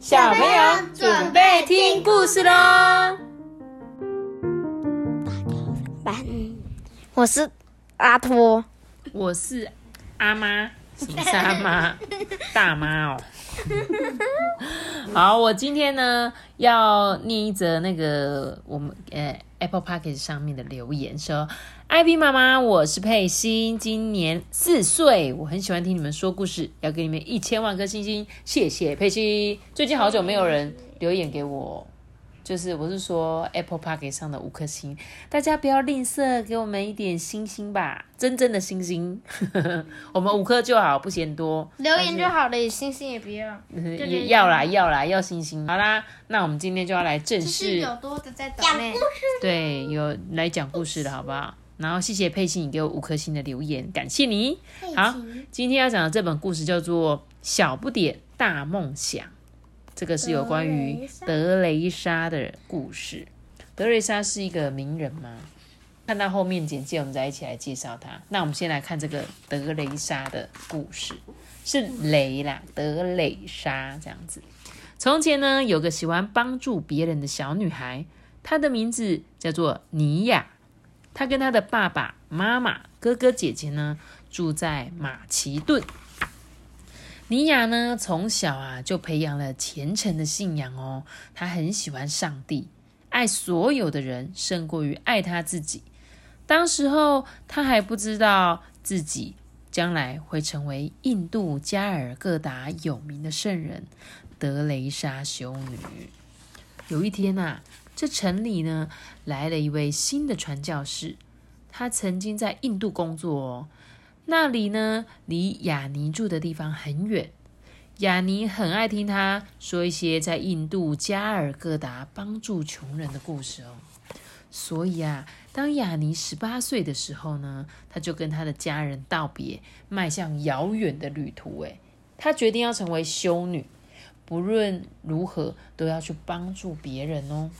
小朋友准备听故事喽。班，我是阿托，我是阿妈，什么是阿妈？大妈哦。好，我今天呢要念一则那个我们呃 Apple p o c k e 上面的留言，说艾比妈妈，我是佩欣，今年四岁，我很喜欢听你们说故事，要给你们一千万颗星星，谢谢佩欣。最近好久没有人留言给我。就是我是说 Apple Park 上的五颗星，大家不要吝啬，给我们一点星星吧，真正的星星，我们五颗就好，不嫌多。留言就好了，星星也不要。也要啦，要啦，要星星。好啦，那我们今天就要来正式有多的在讲故事，对，有来讲故事的好不好？然后谢谢佩欣，你给我五颗星的留言，感谢你。好，今天要讲的这本故事叫做《小不点大梦想》。这个是有关于德雷莎的故事。德雷莎是一个名人吗？看到后面简介，我们再一起来介绍他。那我们先来看这个德雷莎的故事，是雷啦，德雷莎这样子。从前呢，有个喜欢帮助别人的小女孩，她的名字叫做尼亚。她跟她的爸爸妈妈、哥哥姐姐呢，住在马其顿。尼亚呢，从小啊就培养了虔诚的信仰哦。他很喜欢上帝，爱所有的人胜过于爱他自己。当时候他还不知道自己将来会成为印度加尔各答有名的圣人德雷莎修女。有一天呐，这城里呢来了一位新的传教士，他曾经在印度工作哦。那里呢，离雅尼住的地方很远。雅尼很爱听他说一些在印度加尔各答帮助穷人的故事哦。所以啊，当雅尼十八岁的时候呢，他就跟他的家人道别，迈向遥远的旅途。诶，他决定要成为修女，不论如何都要去帮助别人哦。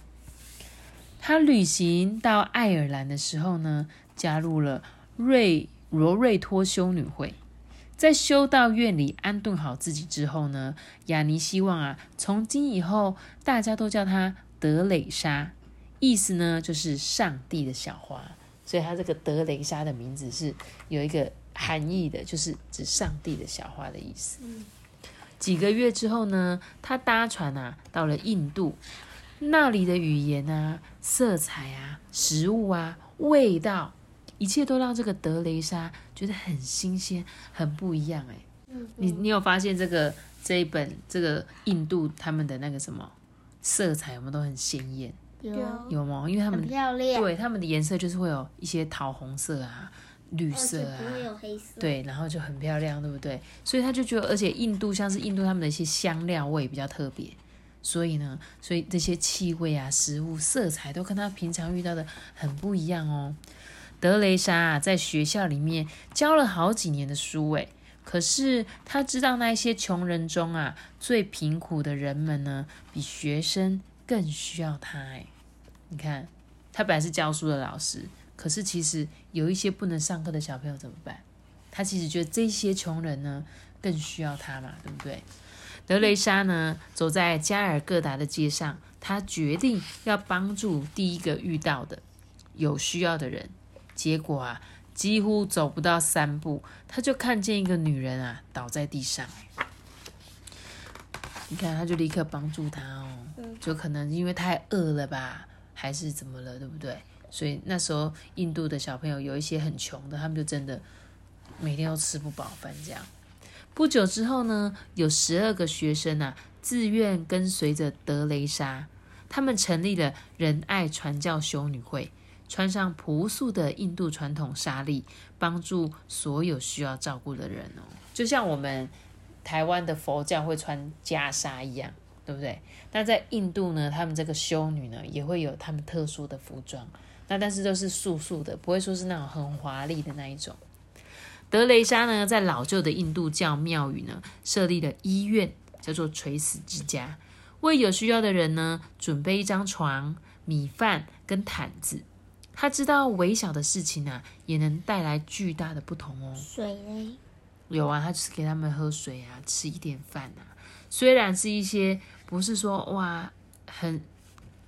他旅行到爱尔兰的时候呢，加入了瑞。罗瑞托修女会在修道院里安顿好自己之后呢，雅尼希望啊，从今以后大家都叫她德蕾莎，意思呢就是上帝的小花，所以她这个德蕾莎的名字是有一个含义的，就是指上帝的小花的意思。几个月之后呢，她搭船啊到了印度，那里的语言啊、色彩啊、食物啊、味道。一切都让这个德雷莎觉得很新鲜，很不一样哎。你你有发现这个这一本这个印度他们的那个什么色彩有没有都很鲜艳？有有吗？因为他们漂亮，对他们的颜色就是会有一些桃红色啊、绿色啊，不会有黑色。对，然后就很漂亮，对不对？所以他就觉得，而且印度像是印度他们的一些香料味比较特别，所以呢，所以这些气味啊、食物、色彩都跟他平常遇到的很不一样哦。德雷莎啊，在学校里面教了好几年的书，诶，可是他知道那些穷人中啊，最贫苦的人们呢，比学生更需要他，诶，你看，他本来是教书的老师，可是其实有一些不能上课的小朋友怎么办？他其实觉得这些穷人呢，更需要他嘛，对不对？德雷莎呢，走在加尔各答的街上，他决定要帮助第一个遇到的有需要的人。结果啊，几乎走不到三步，他就看见一个女人啊倒在地上。你看，他就立刻帮助她哦，就可能因为太饿了吧，还是怎么了，对不对？所以那时候印度的小朋友有一些很穷的，他们就真的每天都吃不饱饭这样。不久之后呢，有十二个学生啊自愿跟随着德雷莎，他们成立了仁爱传教修女会。穿上朴素的印度传统纱丽，帮助所有需要照顾的人哦，就像我们台湾的佛教会穿袈裟一样，对不对？那在印度呢，他们这个修女呢，也会有他们特殊的服装，那但是都是素素的，不会说是那种很华丽的那一种。德雷莎呢，在老旧的印度教庙宇呢，设立了医院，叫做垂死之家，为有需要的人呢，准备一张床、米饭跟毯子。他知道微小的事情啊，也能带来巨大的不同哦。水嘞？有啊，他就是给他们喝水啊，吃一点饭啊。虽然是一些不是说哇很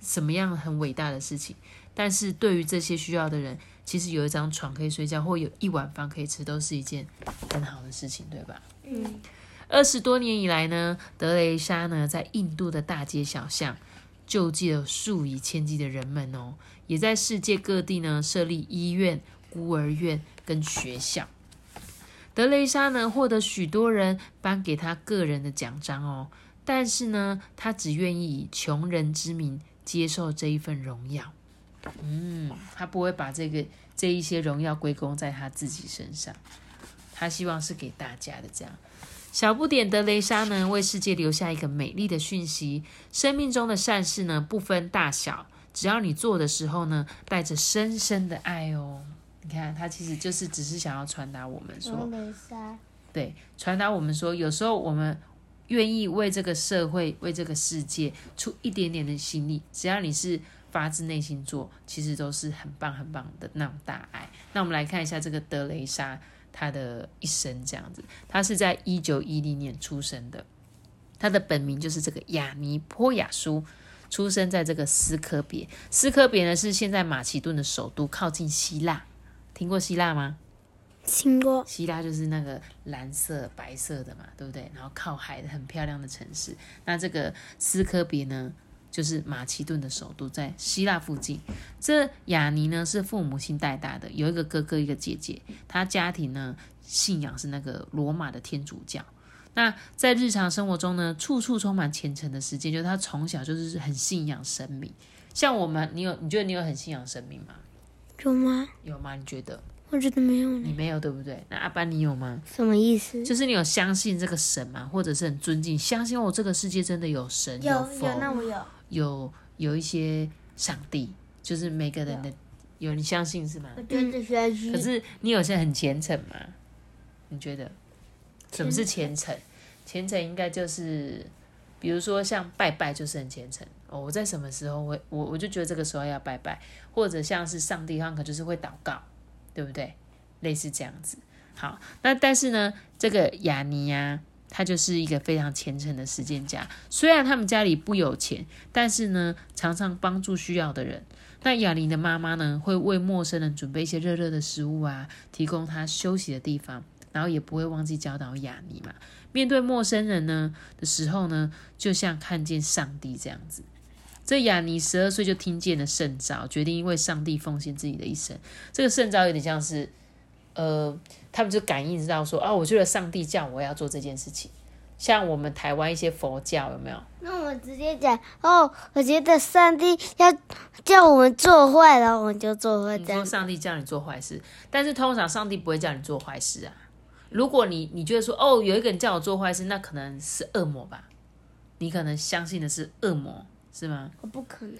什么样很伟大的事情，但是对于这些需要的人，其实有一张床可以睡觉，或有一碗饭可以吃，都是一件很好的事情，对吧？嗯，二十多年以来呢，德雷莎呢在印度的大街小巷救济了数以千计的人们哦，也在世界各地呢设立医院、孤儿院跟学校。德雷莎呢获得许多人颁给他个人的奖章哦，但是呢，他只愿意以穷人之名接受这一份荣耀。嗯，他不会把这个这一些荣耀归功在他自己身上，他希望是给大家的。这样，小不点德雷莎呢，为世界留下一个美丽的讯息：生命中的善事呢，不分大小，只要你做的时候呢，带着深深的爱哦。你看，他其实就是只是想要传达我们说，雷莎，对，传达我们说，有时候我们愿意为这个社会、为这个世界出一点点的心力，只要你是发自内心做，其实都是很棒、很棒的那种大爱。那我们来看一下这个德雷莎她的一生，这样子，他是在一九一零年出生的，他的本名就是这个雅尼坡雅苏。出生在这个斯科别，斯科别呢是现在马其顿的首都，靠近希腊。听过希腊吗？听过。希腊就是那个蓝色、白色的嘛，对不对？然后靠海的很漂亮的城市。那这个斯科别呢，就是马其顿的首都，在希腊附近。这雅尼呢是父母亲带大的，有一个哥哥，一个姐姐。他家庭呢信仰是那个罗马的天主教。那在日常生活中呢，处处充满虔诚的时间，就是他从小就是很信仰神明。像我们，你有你觉得你有很信仰神明吗？有吗？有吗？你觉得？我觉得没有呢。你没有对不对？那阿班你有吗？什么意思？就是你有相信这个神吗？或者是很尊敬，相信我，这个世界真的有神有佛，有，那我有。有有一些上帝，就是每个人的有你相信是吗？我觉得相信。可是你有些很虔诚吗？你觉得什么是虔诚？虔诚应该就是，比如说像拜拜就是很虔诚哦。我在什么时候会我我就觉得这个时候要拜拜，或者像是上帝，他可能就是会祷告，对不对？类似这样子。好，那但是呢，这个雅尼呀、他就是一个非常虔诚的实践家。虽然他们家里不有钱，但是呢，常常帮助需要的人。那雅尼的妈妈呢，会为陌生人准备一些热热的食物啊，提供他休息的地方，然后也不会忘记教导雅尼嘛。面对陌生人呢的时候呢，就像看见上帝这样子。这雅尼十二岁就听见了圣召，决定因为上帝奉献自己的一生。这个圣召有点像是，呃，他们就感应知道说，哦，我觉得上帝叫我要做这件事情。像我们台湾一些佛教有没有？那我直接讲哦，我觉得上帝要叫我们做坏，然后我们就做坏你说。上帝叫你做坏事，但是通常上帝不会叫你做坏事啊。如果你你觉得说，哦，有一个人叫我做坏事，那可能是恶魔吧？你可能相信的是恶魔，是吗？我不可能。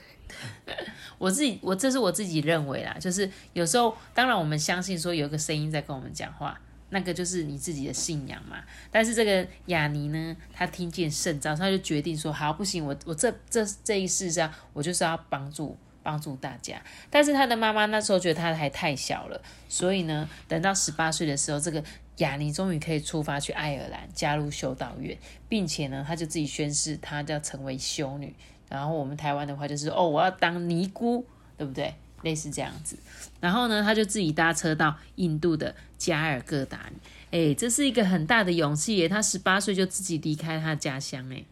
我自己，我这是我自己认为啦，就是有时候，当然我们相信说有一个声音在跟我们讲话，那个就是你自己的信仰嘛。但是这个雅尼呢，他听见圣召，他就决定说，好，不行，我我这这这一世上，我就是要帮助帮助大家。但是他的妈妈那时候觉得他还太小了，所以呢，等到十八岁的时候，这个雅尼终于可以出发去爱尔兰加入修道院，并且呢，他就自己宣誓，他要成为修女。然后我们台湾的话就是哦，我要当尼姑，对不对？类似这样子。然后呢，他就自己搭车到印度的加尔各答。哎，这是一个很大的勇气耶！他十八岁就自己离开他的家乡，哎，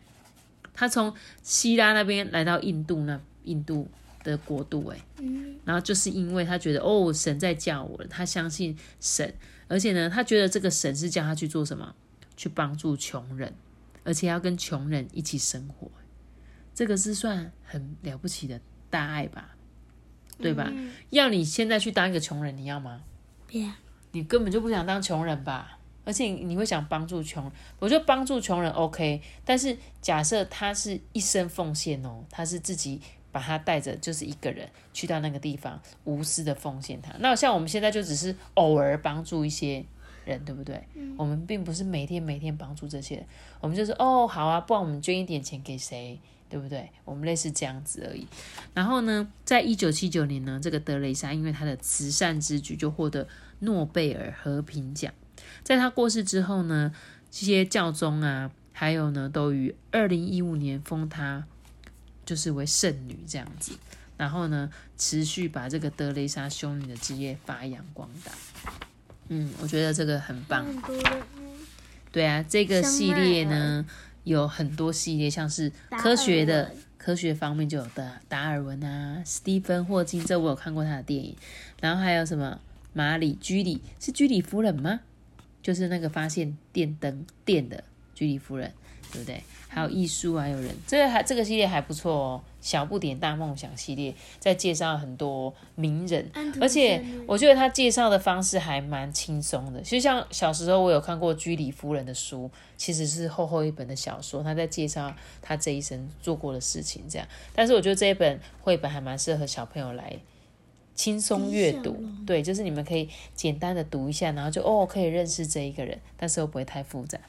他从希腊那边来到印度那印度的国度，哎，嗯，然后就是因为他觉得哦，神在叫我了，他相信神，而且呢，他觉得这个神是叫他去做什么？去帮助穷人，而且要跟穷人一起生活。这个是算很了不起的大爱吧，对吧？要你现在去当一个穷人，你要吗？别啊你根本就不想当穷人吧？而且你会想帮助穷人，我觉得帮助穷人 OK，但是假设他是一生奉献哦，他是自己把他带着，就是一个人去到那个地方，无私的奉献他。那像我们现在就只是偶尔帮助一些人，对不对？我们并不是每天每天帮助这些人，我们就是哦好啊，不然我们捐一点钱给谁？对不对？我们类似这样子而已。然后呢，在一九七九年呢，这个德雷莎因为他的慈善之举就获得诺贝尔和平奖。在他过世之后呢，这些教宗啊，还还有呢，都于二零一五年封她就是为圣女这样子。然后呢，持续把这个德雷莎修女的职业发扬光大。嗯，我觉得这个很棒。很对啊，这个系列呢有很多系列，像是科学的科学方面就有的达尔文啊、史蒂芬霍金，这我有看过他的电影。然后还有什么马里居里，是居里夫人吗？就是那个发现电灯电的居里夫人，对不对？还有艺术啊，还有人，这个还这个系列还不错哦。小不点大梦想系列在介绍很多名人，而且我觉得他介绍的方式还蛮轻松的。就像小时候我有看过居里夫人的书，其实是厚厚一本的小说，他在介绍他这一生做过的事情，这样。但是我觉得这一本绘本还蛮适合小朋友来轻松阅读对，就是你们可以简单的读一下，然后就哦可以认识这一个人，但是又不会太复杂。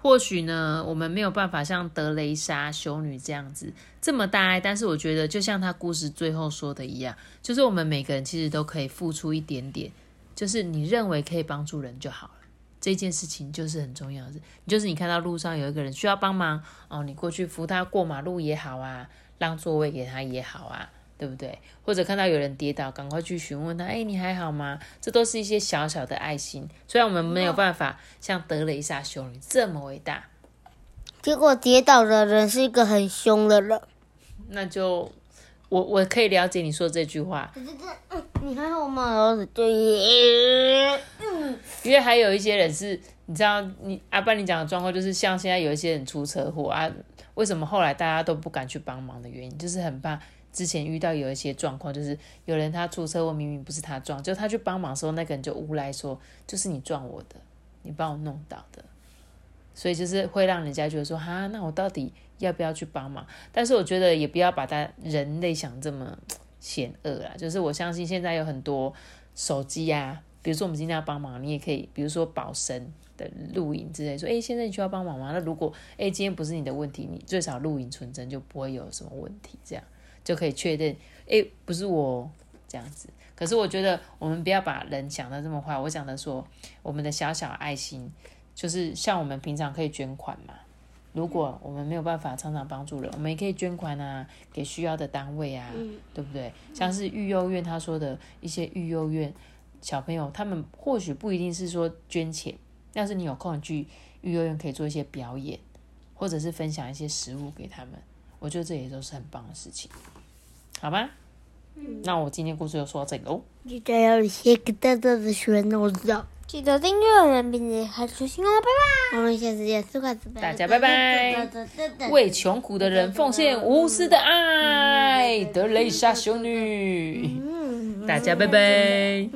或许呢，我们没有办法像德雷莎修女这样子这么大爱，但是我觉得就像她故事最后说的一样，就是我们每个人其实都可以付出一点点，就是你认为可以帮助人就好了。这件事情就是很重要的，就是你看到路上有一个人需要帮忙哦，你过去扶他过马路也好啊，让座位给他也好啊，对不对？或者看到有人跌倒，赶快去询问他，哎，你还好吗？这都是一些小小的爱心。虽然我们没有办法像德雷莎修女这么伟大，结果跌倒的人是一个很凶的人。那就我我可以了解你说这句话，你还好吗？然后就因为还有一些人是，你知道，你阿爸你讲的状况就是像现在有一些人出车祸啊，为什么后来大家都不敢去帮忙的原因，就是很怕之前遇到有一些状况，就是有人他出车祸明明不是他撞，就他去帮忙的时候，那个人就诬赖说就是你撞我的，你帮我弄倒的，所以就是会让人家觉得说哈，那我到底要不要去帮忙？但是我觉得也不要把他人类想这么险恶啦，就是我相信现在有很多手机啊，比如说我们今天要帮忙，你也可以，比如说保身的录影之类，说，诶，现在你需要帮忙吗？那如果，诶，今天不是你的问题，你最少录影存证就不会有什么问题，这样就可以确认，诶，不是我这样子。可是我觉得我们不要把人想的这么坏，我讲的说，我们的小小爱心，就是像我们平常可以捐款嘛。如果我们没有办法常常帮助人，我们也可以捐款啊，给需要的单位啊，对不对？像是育幼院他说的一些育幼院小朋友，他们或许不一定是说捐钱，要是你有空去育幼院可以做一些表演，或者是分享一些食物给他们，我觉得这也都是很棒的事情，好吗？那我今天故事就说到这个哦，记得要写个大大的旋钮照，记得订阅我们并且开出新哦，拜拜！我们下次见，四块四大家拜拜为穷苦的人奉献无私的爱，德蕾莎修女，大家拜拜。